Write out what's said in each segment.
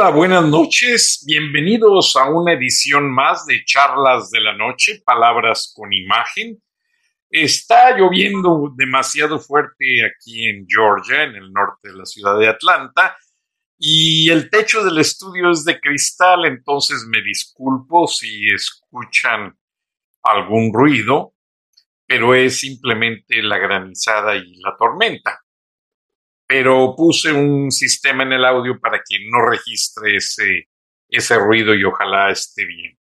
Hola, buenas noches. Bienvenidos a una edición más de Charlas de la Noche, Palabras con Imagen. Está lloviendo demasiado fuerte aquí en Georgia, en el norte de la ciudad de Atlanta, y el techo del estudio es de cristal, entonces me disculpo si escuchan algún ruido, pero es simplemente la granizada y la tormenta pero puse un sistema en el audio para que no registre ese, ese ruido y ojalá esté bien.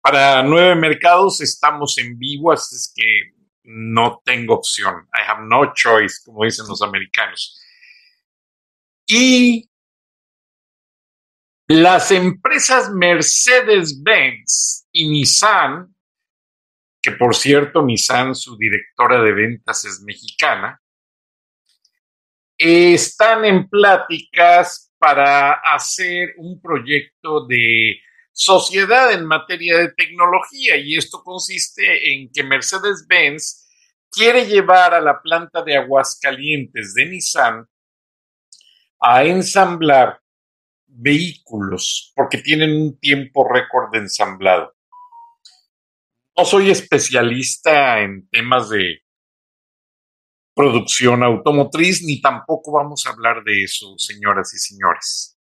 Para nueve mercados estamos en vivo, así es que no tengo opción. I have no choice, como dicen los americanos. Y las empresas Mercedes-Benz y Nissan, que por cierto Nissan, su directora de ventas es mexicana, están en pláticas para hacer un proyecto de sociedad en materia de tecnología y esto consiste en que Mercedes-Benz quiere llevar a la planta de Aguascalientes de Nissan a ensamblar vehículos porque tienen un tiempo récord de ensamblado. No soy especialista en temas de producción automotriz, ni tampoco vamos a hablar de eso, señoras y señores.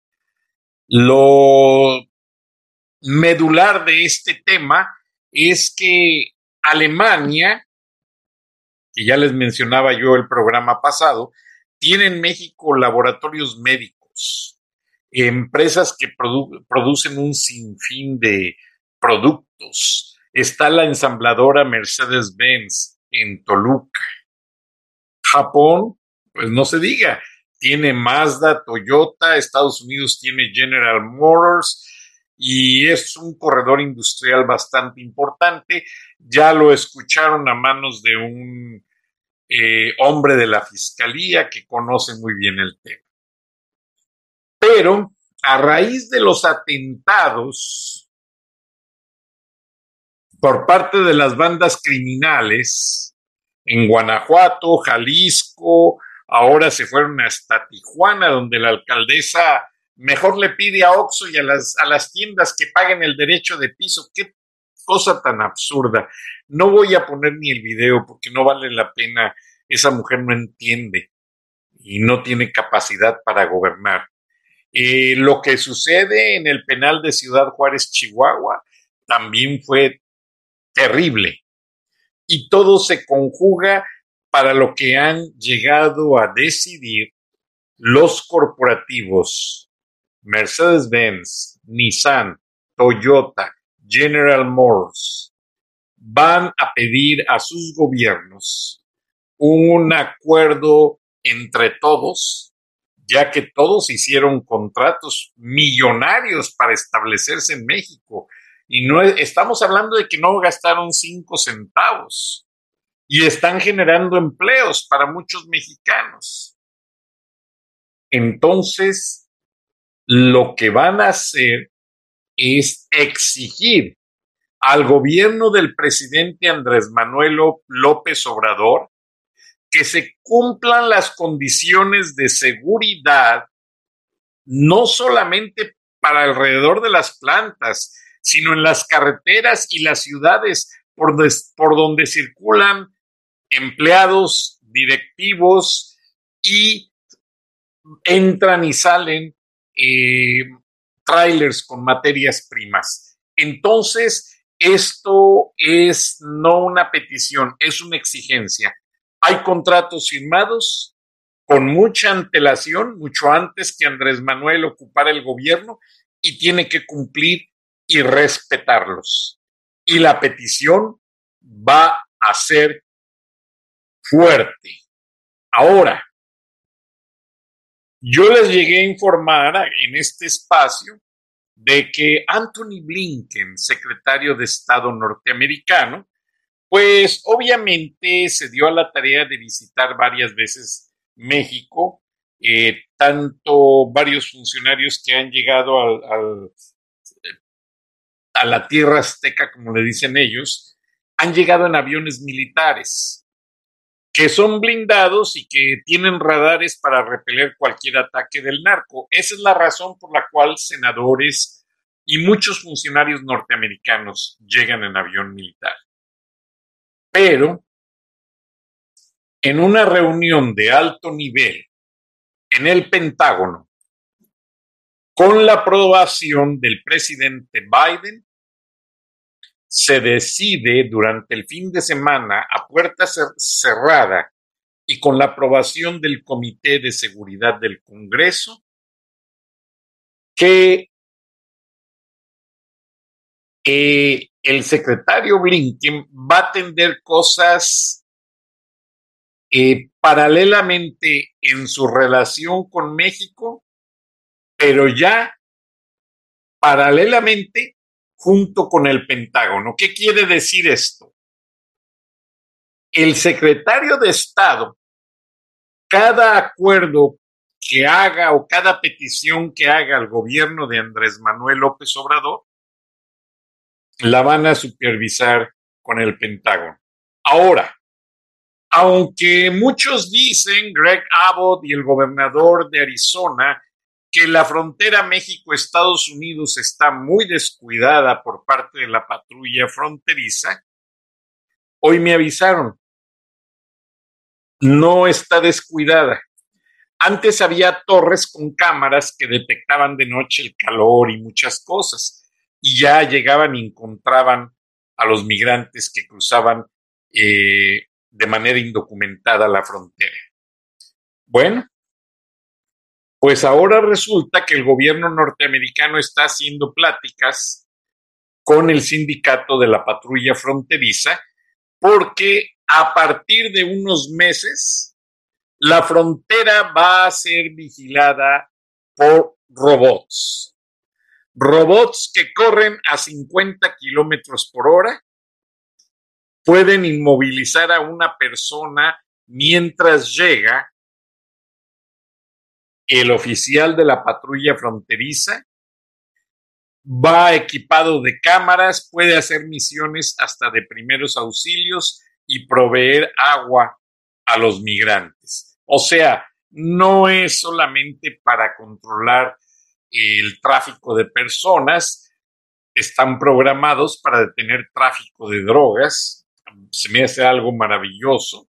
Lo medular de este tema es que Alemania, que ya les mencionaba yo el programa pasado, tiene en México laboratorios médicos, empresas que producen un sinfín de productos. Está la ensambladora Mercedes-Benz en Toluca Japón, pues no se diga, tiene Mazda, Toyota, Estados Unidos tiene General Motors y es un corredor industrial bastante importante. Ya lo escucharon a manos de un eh, hombre de la fiscalía que conoce muy bien el tema. Pero a raíz de los atentados por parte de las bandas criminales, en Guanajuato, Jalisco, ahora se fueron hasta Tijuana, donde la alcaldesa mejor le pide a Oxxo y a las, a las tiendas que paguen el derecho de piso. Qué cosa tan absurda. No voy a poner ni el video porque no vale la pena. Esa mujer no entiende y no tiene capacidad para gobernar. Eh, lo que sucede en el penal de Ciudad Juárez, Chihuahua, también fue terrible y todo se conjuga para lo que han llegado a decidir los corporativos Mercedes-Benz, Nissan, Toyota, General Motors, van a pedir a sus gobiernos un acuerdo entre todos, ya que todos hicieron contratos millonarios para establecerse en México y no estamos hablando de que no gastaron cinco centavos y están generando empleos para muchos mexicanos. Entonces, lo que van a hacer es exigir al gobierno del presidente Andrés Manuel López Obrador que se cumplan las condiciones de seguridad, no solamente para alrededor de las plantas, sino en las carreteras y las ciudades por, donde circulan empleados, directivos y entran y salen eh, trailers con materias primas. Entonces, esto es no una petición, es una exigencia. Hay contratos firmados con mucha antelación, mucho antes que Andrés Manuel ocupara el gobierno, y tiene que cumplir y respetarlos. Y la petición va a ser fuerte. Ahora, yo les llegué a informar en este espacio de que Anthony Blinken, secretario de Estado norteamericano, pues obviamente se dio a la tarea de visitar varias veces México, eh, tanto varios funcionarios que han llegado al, a la tierra azteca, como le dicen ellos, han llegado en aviones militares que son blindados y que tienen radares para repeler cualquier ataque del narco. Esa es la razón por la cual senadores y muchos funcionarios norteamericanos llegan en avión militar. Pero, en una reunión de alto nivel en el Pentágono, con la aprobación del presidente Biden, se decide durante el fin de semana a puerta cerrada y con la aprobación del Comité de Seguridad del Congreso que el secretario Blinken va a atender cosas eh, paralelamente en su relación con México, pero ya paralelamente junto con el Pentágono. ¿Qué quiere decir esto? El secretario de Estado, cada acuerdo que haga o cada petición que haga al gobierno de Andrés Manuel López Obrador, la van a supervisar con el Pentágono. Ahora, aunque muchos dicen, Greg Abbott y el gobernador de Arizona, que la frontera México-Estados Unidos está muy descuidada por parte de la patrulla fronteriza, hoy me avisaron, no está descuidada. Antes había torres con cámaras que detectaban de noche el calor y muchas cosas, y ya llegaban y encontraban a los migrantes que cruzaban eh, de manera indocumentada la frontera. Bueno, pues ahora resulta que el gobierno norteamericano está haciendo pláticas con el sindicato de la patrulla fronteriza porque a partir de unos meses la frontera va a ser vigilada por robots. Robots que corren a 50 kilómetros por hora pueden inmovilizar a una persona mientras llega el oficial de la patrulla fronteriza va equipado de cámaras, puede hacer misiones hasta de primeros auxilios y proveer agua a los migrantes. O sea, no es solamente para controlar el tráfico de personas, están programados para detener tráfico de drogas, se me hace algo maravilloso,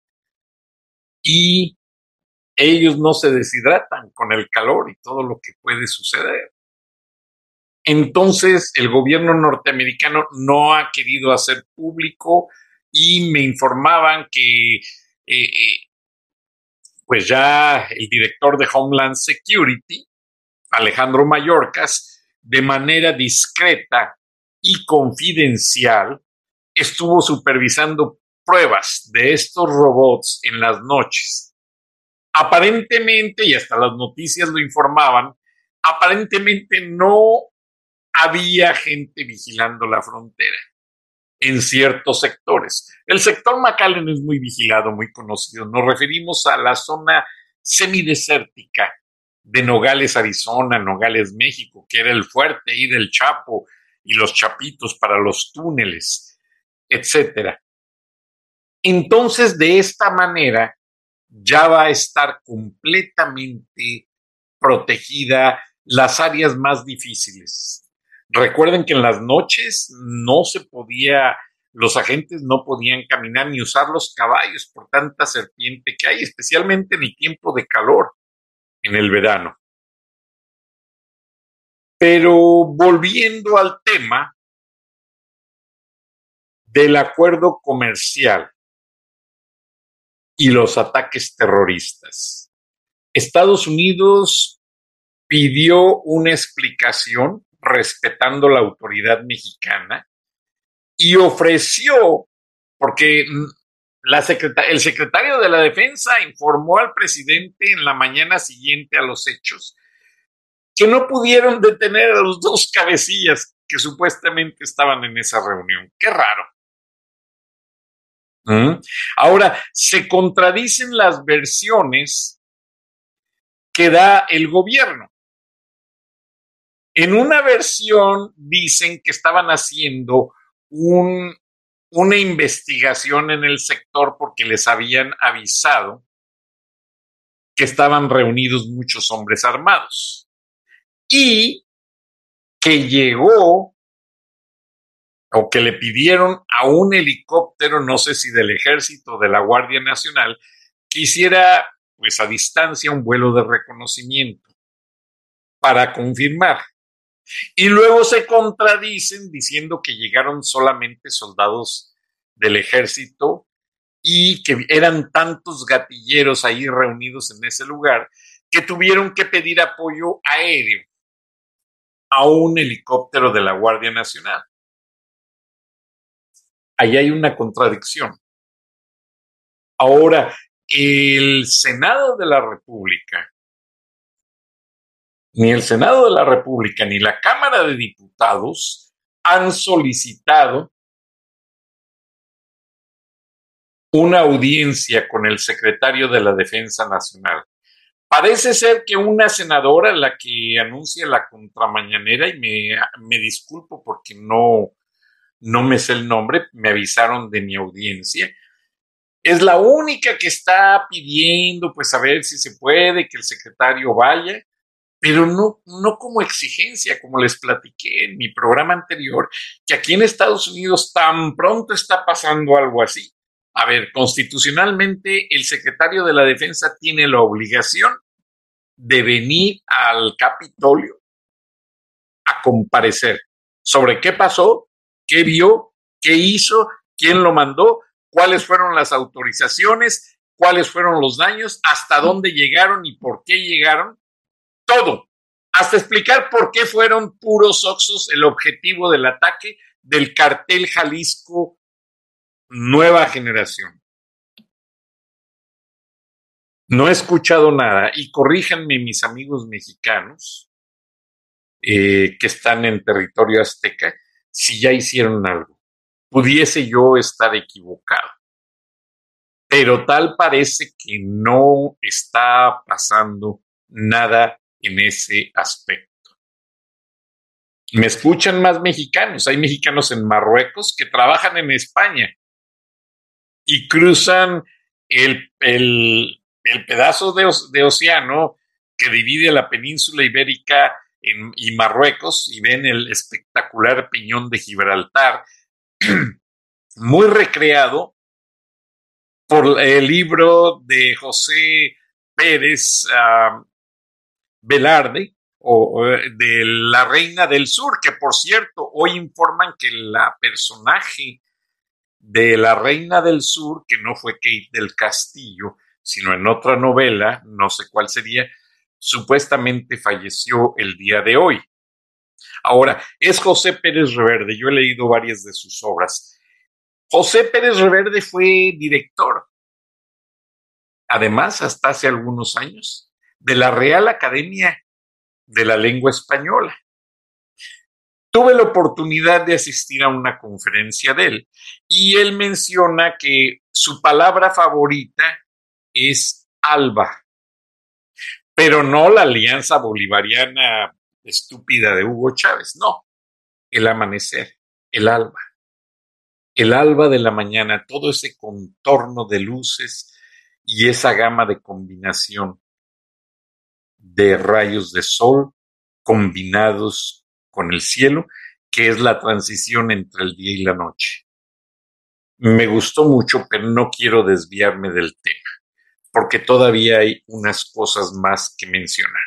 y ellos no se deshidratan con el calor y todo lo que puede suceder. Entonces, el gobierno norteamericano no ha querido hacer público y me informaban que, eh, eh, pues ya el director de Homeland Security, Alejandro Mayorkas, de manera discreta y confidencial, estuvo supervisando pruebas de estos robots en las noches aparentemente, y hasta las noticias lo informaban, aparentemente no había gente vigilando la frontera en ciertos sectores. El sector McAllen es muy vigilado, muy conocido. Nos referimos a la zona semidesértica de Nogales, Arizona, Nogales, México, que era el fuerte ahí del Chapo y los chapitos para los túneles, etcétera. Entonces, de esta manera, ya va a estar completamente protegida las áreas más difíciles. Recuerden que en las noches no se podía, los agentes no podían caminar ni usar los caballos por tanta serpiente que hay, especialmente en el tiempo de calor, en el verano. Pero volviendo al tema, del acuerdo comercial y los ataques terroristas. Estados Unidos pidió una explicación respetando la autoridad mexicana y ofreció, porque la el secretario de la Defensa informó al presidente en la mañana siguiente a los hechos que no pudieron detener a los dos cabecillas que supuestamente estaban en esa reunión. Qué raro. ¿Mm? Ahora, se contradicen las versiones que da el gobierno. En una versión dicen que estaban haciendo un, una investigación en el sector porque les habían avisado que estaban reunidos muchos hombres armados y que llegó o que le pidieron a un helicóptero, no sé si del ejército o de la Guardia Nacional, que hiciera pues a distancia un vuelo de reconocimiento para confirmar. Y luego se contradicen diciendo que llegaron solamente soldados del ejército y que eran tantos gatilleros ahí reunidos en ese lugar que tuvieron que pedir apoyo aéreo a un helicóptero de la Guardia Nacional. Ahí hay una contradicción. Ahora, el Senado de la República ni el Senado de la República ni la Cámara de Diputados han solicitado una audiencia con el secretario de la Defensa Nacional. Parece ser que una senadora, la que anuncia la contramañanera, y me, me disculpo porque no, no me sé el nombre, me avisaron de mi audiencia, es la única que está pidiendo, pues a ver si se puede, que el secretario vaya pero no, no como exigencia, como les platiqué en mi programa anterior, que aquí en Estados Unidos tan pronto está pasando algo así. A ver, constitucionalmente el secretario de la Defensa tiene la obligación de venir al Capitolio a comparecer sobre qué pasó, qué vio, qué hizo, quién lo mandó, cuáles fueron las autorizaciones, cuáles fueron los daños, hasta dónde llegaron y por qué llegaron todo, hasta explicar por qué fueron puros oxos el objetivo del ataque del cartel Jalisco Nueva Generación. No he escuchado nada y corríjanme mis amigos mexicanos eh, que están en territorio azteca si ya hicieron algo. Pudiese yo estar equivocado. Pero tal parece que no está pasando nada en ese aspecto. Me escuchan más mexicanos. Hay mexicanos en Marruecos que trabajan en España y cruzan el, pedazo de, océano que divide la península ibérica y Marruecos y ven el espectacular peñón de Gibraltar, muy recreado por el libro de José Pérez, Velarde o, de La Reina del Sur, que por cierto, hoy informan que la personaje de La Reina del Sur, que no fue Kate del Castillo, sino en otra novela, no sé cuál sería, supuestamente falleció el día de hoy. Ahora, es José Pérez Reverde, yo he leído varias de sus obras. José Pérez Reverde fue director, además, hasta hace algunos años, de la Real Academia de la Lengua Española. Tuve la oportunidad de asistir a una conferencia de él y él menciona que su palabra favorita es alba, pero no la alianza bolivariana estúpida de Hugo Chávez, no, el amanecer, el alba, el alba de la mañana, todo ese contorno de luces y esa gama de combinación de rayos de sol combinados con el cielo, que es la transición entre el día y la noche. Me gustó mucho, pero no quiero desviarme del tema, porque todavía hay unas cosas más que mencionar.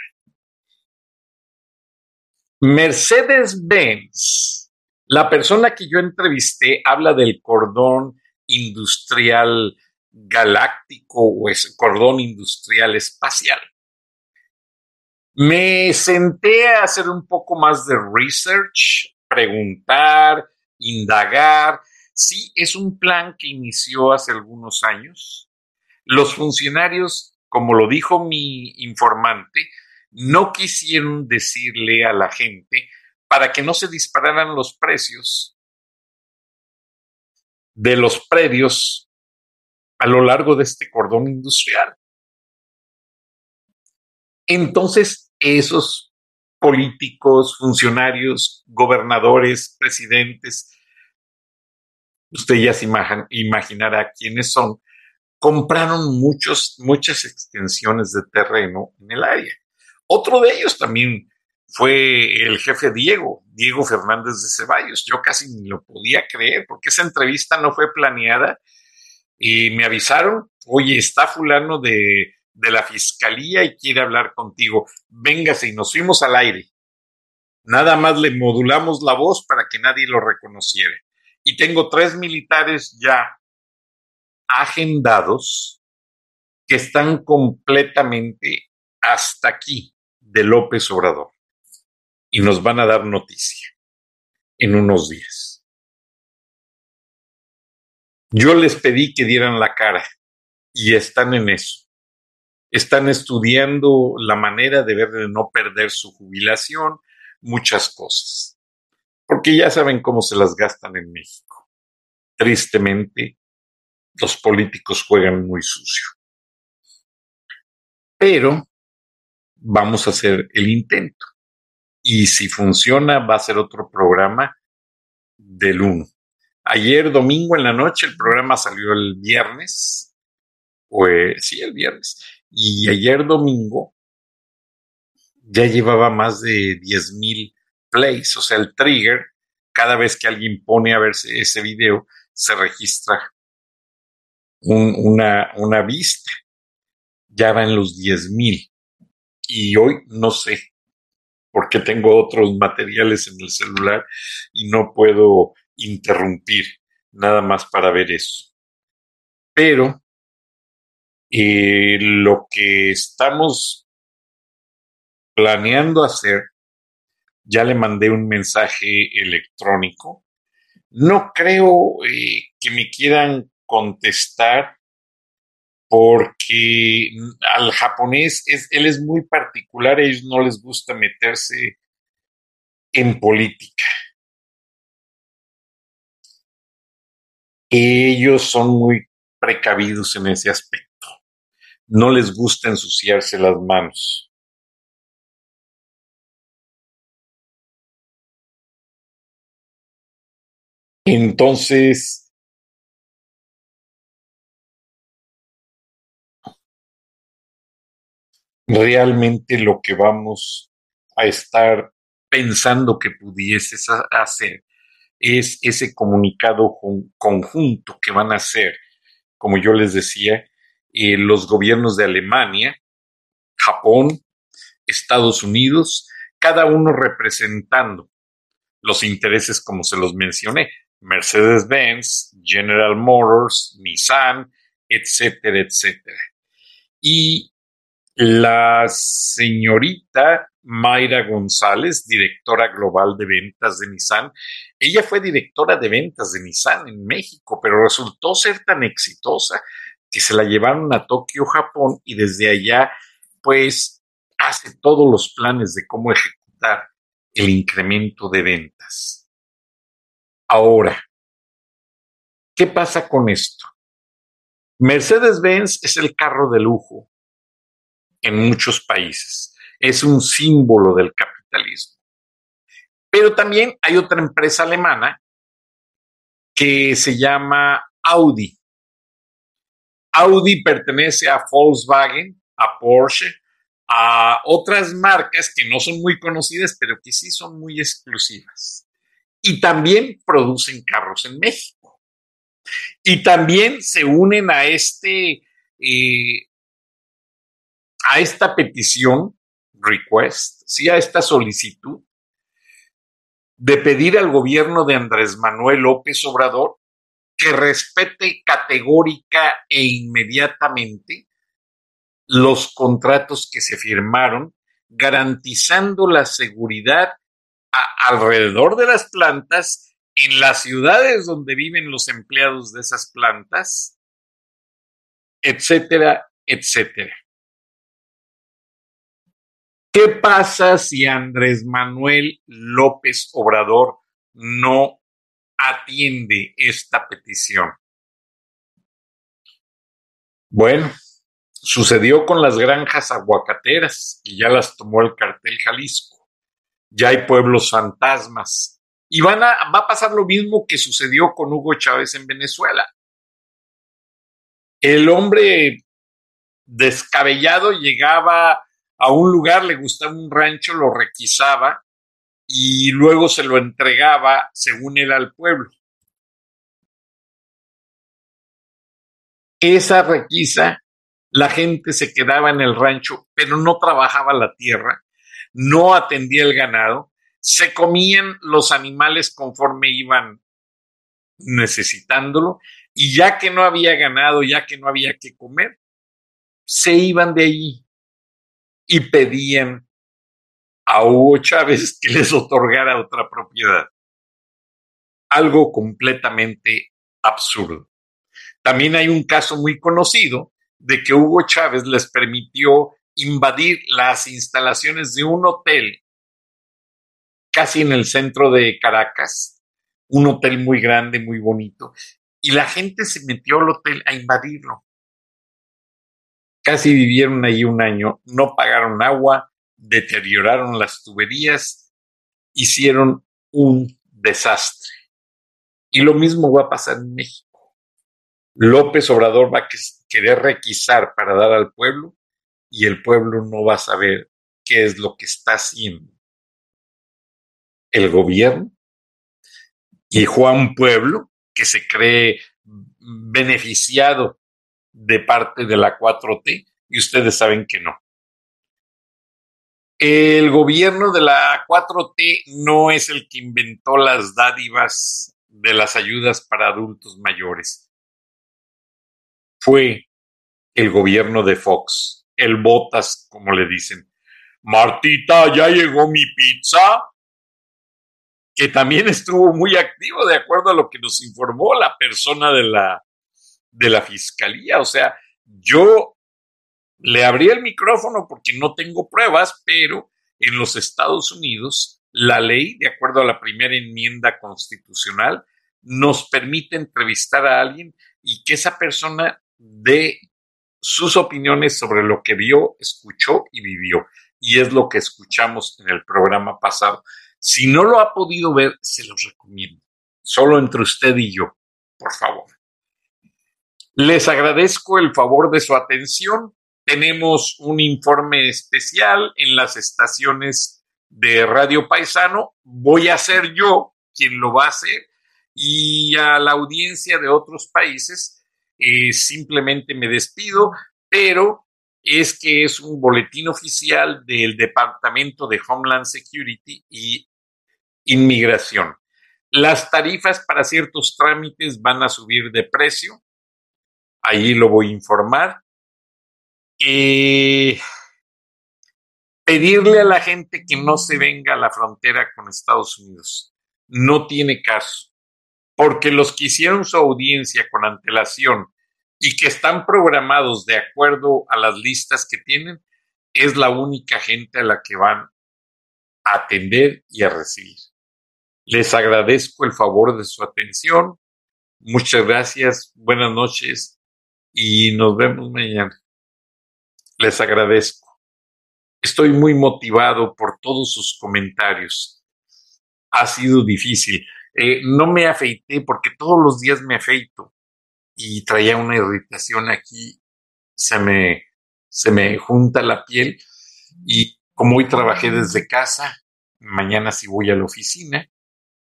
Mercedes-Benz La persona que yo entrevisté habla del cordón industrial galáctico o es cordón industrial espacial. Me senté a hacer un poco más de research, preguntar, indagar. Sí, es un plan que inició hace algunos años. Los funcionarios, como lo dijo mi informante, no quisieron decirle a la gente para que no se dispararan los precios de los predios a lo largo de este cordón industrial. Entonces, esos políticos, funcionarios, gobernadores, presidentes, usted ya se imaginará quiénes son, compraron muchos, muchas extensiones de terreno en el área. Otro de ellos también fue el jefe Diego, Diego Fernández de Ceballos. Yo casi ni lo podía creer porque esa entrevista no fue planeada y me avisaron, oye, está fulano de, de la fiscalía y quiere hablar contigo. Véngase y nos fuimos al aire. Nada más le modulamos la voz para que nadie lo reconociera. Y tengo tres militares ya agendados que están completamente hasta aquí de López Obrador y nos van a dar noticia en unos días. Yo les pedí que dieran la cara y están en eso. Están estudiando la manera de ver de no perder su jubilación, muchas cosas. Porque ya saben cómo se las gastan en México. Tristemente, los políticos juegan muy sucio. Pero vamos a hacer el intento. Y si funciona, va a ser otro programa del 1. Ayer domingo en la noche, el programa salió el viernes. Pues sí, el viernes. Y ayer domingo ya llevaba más de 10 mil plays. O sea, el trigger, cada vez que alguien pone a verse ese video, se registra una, una vista. Ya va en los 10 mil y hoy no sé porque tengo otros materiales en el celular y no puedo interrumpir nada más para ver eso. Pero eh, lo que estamos planeando hacer, ya le mandé un mensaje electrónico. No creo eh, que me quieran contestar porque al japonés es, él es muy particular, a ellos no les gusta meterse en política. Ellos son muy precavidos en ese aspecto. No les gusta ensuciarse las manos. Entonces, realmente lo que vamos a estar pensando que pudieses hacer es ese comunicado conjunto que van a hacer, como yo les decía, eh, los gobiernos de Alemania, Japón, Estados Unidos, cada uno representando los intereses como se los mencioné, Mercedes-Benz, General Motors, Nissan, etcétera, etcétera. Y la señorita Mayra González, directora global de ventas de Nissan, ella fue directora de ventas de Nissan en México, pero resultó ser tan exitosa que se la llevaron a Tokio, Japón, y desde allá, pues, hace todos los planes de cómo ejecutar el incremento de ventas. Ahora, ¿qué pasa con esto? Mercedes-Benz es el carro de lujo en muchos países. Es un símbolo del capitalismo. Pero también hay otra empresa alemana que se llama Audi. Audi pertenece a Volkswagen, a Porsche, a otras marcas que no son muy conocidas, pero que sí son muy exclusivas. Y también producen carros en México. Y también se unen a este eh, a esta petición, request, sí a esta solicitud de pedir al gobierno de Andrés Manuel López Obrador que respete categórica e inmediatamente los contratos que se firmaron, garantizando la seguridad alrededor de las plantas, en las ciudades donde viven los empleados de esas plantas, etcétera, etcétera. ¿Qué pasa si Andrés Manuel López Obrador no atiende esta petición? Bueno, sucedió con las granjas aguacateras, y ya las tomó el cartel Jalisco. Ya hay pueblos fantasmas. Y van a, va a pasar lo mismo que sucedió con Hugo Chávez en Venezuela. El hombre descabellado llegaba a un lugar, le gustaba un rancho, lo requisaba y luego se lo entregaba, según él, al pueblo. Esa requisa, la gente se quedaba en el rancho, pero no trabajaba la tierra, no atendía el ganado, se comían los animales conforme iban necesitándolo, y ya que no había ganado, ya que no había que comer, se iban de allí y pedían a Hugo Chávez que les otorgara otra propiedad. Algo completamente absurdo. También hay un caso muy conocido de que Hugo Chávez les permitió invadir las instalaciones de un hotel casi en el centro de Caracas, un hotel muy grande, muy bonito, y la gente se metió al hotel a invadirlo Casi vivieron ahí un año, no pagaron agua, deterioraron las tuberías, hicieron un desastre. Y lo mismo va a pasar en México. López Obrador va a querer requisar para dar al pueblo y el pueblo no va a saber qué es lo que está haciendo el gobierno y Juan Pueblo, que se cree beneficiado de parte de la 4T y ustedes saben que no. El gobierno de la 4T no es el que inventó las dádivas de las ayudas para adultos mayores. Fue el gobierno de Fox, el Botas, como le dicen. Martita, ya llegó mi pizza. Que también estuvo muy activo, de acuerdo a lo que nos informó la persona de la de la fiscalía. O sea, yo le abrí el micrófono porque no tengo pruebas, pero en los Estados Unidos la ley, de acuerdo a la primera enmienda constitucional, nos permite entrevistar a alguien y que esa persona dé sus opiniones sobre lo que vio, escuchó y vivió. Y es lo que escuchamos en el programa pasado. Si no lo ha podido ver, se los recomiendo. Solo entre usted y yo, por favor. Les agradezco el favor de su atención. Tenemos un informe especial en las estaciones de Radio Paisano. Voy a ser yo quien lo va a hacer y a la audiencia de otros países eh, simplemente me despido, pero es que es un boletín oficial del Departamento de Homeland Security y Inmigración. Las tarifas para ciertos trámites van a subir de precio Ahí lo voy a informar. Eh, pedirle a la gente que no se venga a la frontera con Estados Unidos no tiene caso, porque los que hicieron su audiencia con antelación y que están programados de acuerdo a las listas que tienen, es la única gente a la que van a atender y a recibir. Les agradezco el favor de su atención. Muchas gracias. Buenas noches y nos vemos mañana. Les agradezco. Estoy muy motivado por todos sus comentarios. Ha sido difícil. Eh, no me afeité porque todos los días me afeito y traía una irritación aquí. Se me, se me junta la piel y como hoy trabajé desde casa, mañana sí voy a la oficina,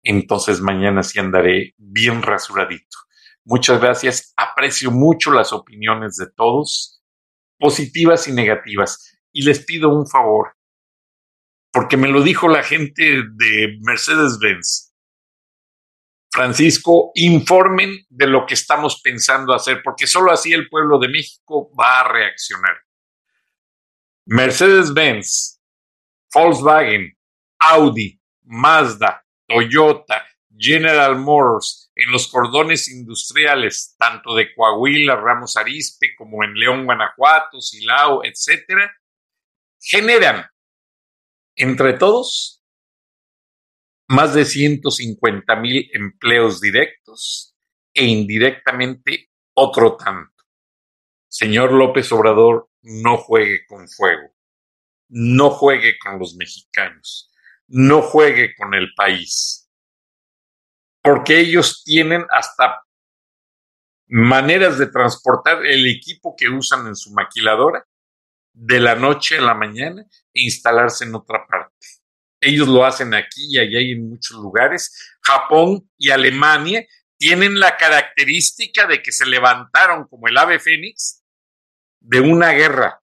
entonces mañana sí andaré bien rasuradito. Muchas gracias. Aprecio mucho las opiniones de todos, positivas y negativas. Y les pido un favor. porque me lo dijo la gente de Mercedes-Benz. Francisco, informen de lo que estamos pensando hacer, porque solo así el pueblo de México va a reaccionar. Mercedes-Benz, Volkswagen, Audi, Mazda, Toyota, General Motors, en los cordones industriales, tanto de Coahuila, Ramos Arispe, como en León, Guanajuato, Silao, etcétera, generan entre todos más de 150 mil empleos directos e indirectamente otro tanto. Señor López Obrador, no juegue con fuego, no juegue con los mexicanos, no juegue con el país, porque ellos tienen hasta maneras de transportar el equipo que usan en su maquiladora de la noche a la mañana e instalarse en otra parte. Ellos lo hacen aquí y allá y en muchos lugares. Japón y Alemania tienen la característica de que se levantaron como el ave fénix de una guerra.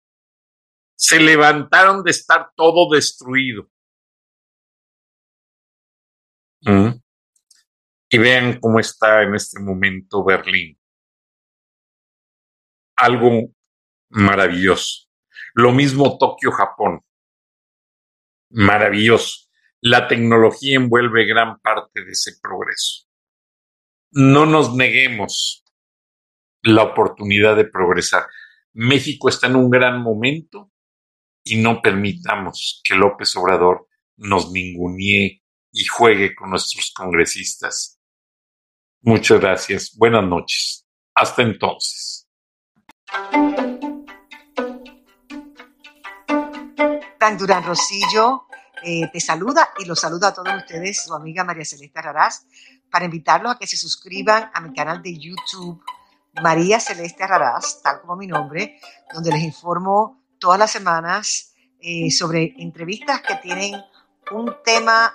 Se levantaron de estar todo destruido. Mm. Y vean cómo está en este momento Berlín. Algo maravilloso. Lo mismo Tokio, Japón maravilloso. La tecnología envuelve gran parte de ese progreso. No nos neguemos la oportunidad de progresar. México está en un gran momento y no permitamos que López Obrador nos ningunee y juegue con nuestros congresistas. Muchas gracias. Buenas noches. Hasta entonces. Durán Rosillo eh, te saluda y los saluda a todos ustedes, su amiga María Celeste Raraz, para invitarlos a que se suscriban a mi canal de YouTube, María Celeste Raraz, tal como mi nombre, donde les informo todas las semanas eh, sobre entrevistas que tienen un tema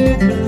Thank you.